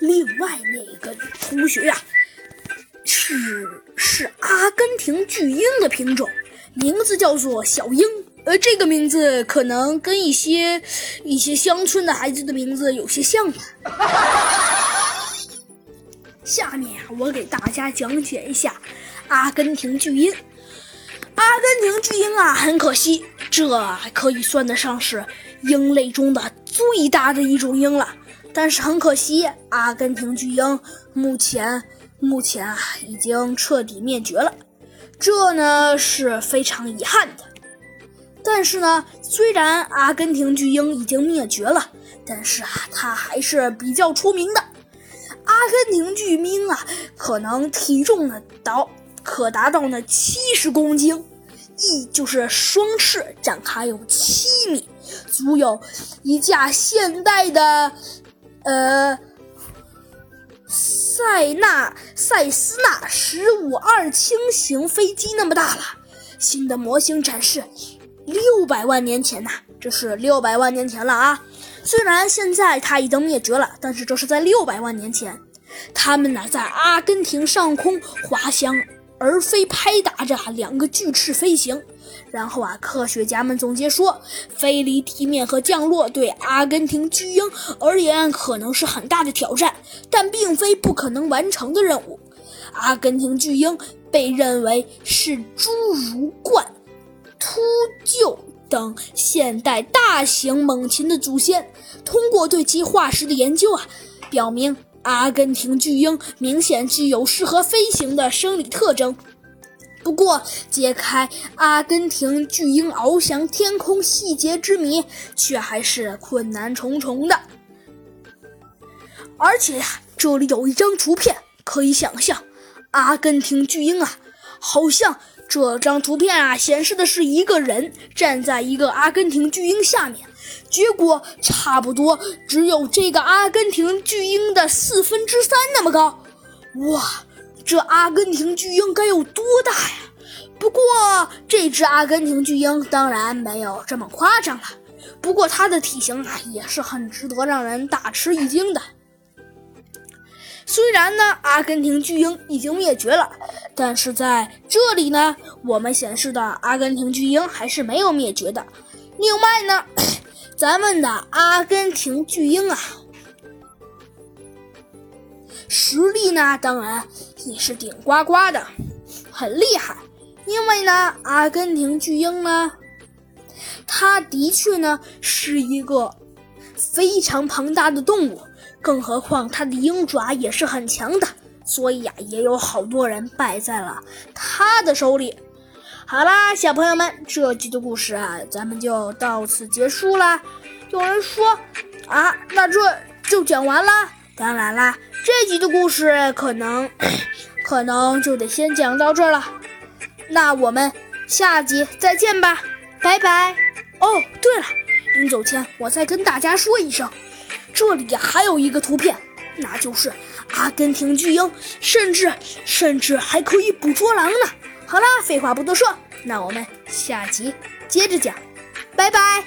另外那个同学呀，是是阿根廷巨鹰的品种，名字叫做小鹰。呃，这个名字可能跟一些一些乡村的孩子的名字有些像吧。下面呀，我给大家讲解一下阿根廷巨鹰。阿根廷巨鹰啊，很可惜，这可以算得上是鹰类中的最大的一种鹰了。但是很可惜，阿根廷巨鹰目前目前啊已经彻底灭绝了，这呢是非常遗憾的。但是呢，虽然阿根廷巨鹰已经灭绝了，但是啊，它还是比较出名的。阿根廷巨鹰啊，可能体重呢达可达到呢七十公斤，翼就是双翅展开有七米，足有一架现代的呃塞纳塞斯纳十五二轻型飞机那么大了。新的模型展示。六百万年前呐，这是六百万年前了啊！虽然现在它已经灭绝了，但是这是在六百万年前，它们呢在阿根廷上空滑翔而非，拍打着两个巨翅飞行。然后啊，科学家们总结说，飞离地面和降落对阿根廷巨鹰而言可能是很大的挑战，但并非不可能完成的任务。阿根廷巨鹰被认为是侏儒冠。秃鹫等现代大型猛禽的祖先，通过对其化石的研究啊，表明阿根廷巨鹰明显具有适合飞行的生理特征。不过，揭开阿根廷巨鹰翱翔天空细节之谜，却还是困难重重的。而且呀，这里有一张图片，可以想象，阿根廷巨鹰啊，好像。这张图片啊，显示的是一个人站在一个阿根廷巨鹰下面，结果差不多只有这个阿根廷巨鹰的四分之三那么高。哇，这阿根廷巨鹰该有多大呀？不过这只阿根廷巨鹰当然没有这么夸张了，不过它的体型啊也是很值得让人大吃一惊的。虽然呢，阿根廷巨鹰已经灭绝了，但是在这里呢，我们显示的阿根廷巨鹰还是没有灭绝的。另外呢，咱们的阿根廷巨鹰啊，实力呢当然也是顶呱呱的，很厉害。因为呢，阿根廷巨鹰呢，它的确呢是一个非常庞大的动物。更何况它的鹰爪也是很强的，所以呀，也有好多人败在了它的手里。好啦，小朋友们，这集的故事啊，咱们就到此结束啦。有人说啊，那这就讲完啦？当然啦，这集的故事可能可能就得先讲到这儿了。那我们下集再见吧，拜拜。哦，对了，临走前我再跟大家说一声。这里还有一个图片，那就是阿根廷巨鹰，甚至甚至还可以捕捉狼呢。好了，废话不多说，那我们下集接着讲，拜拜。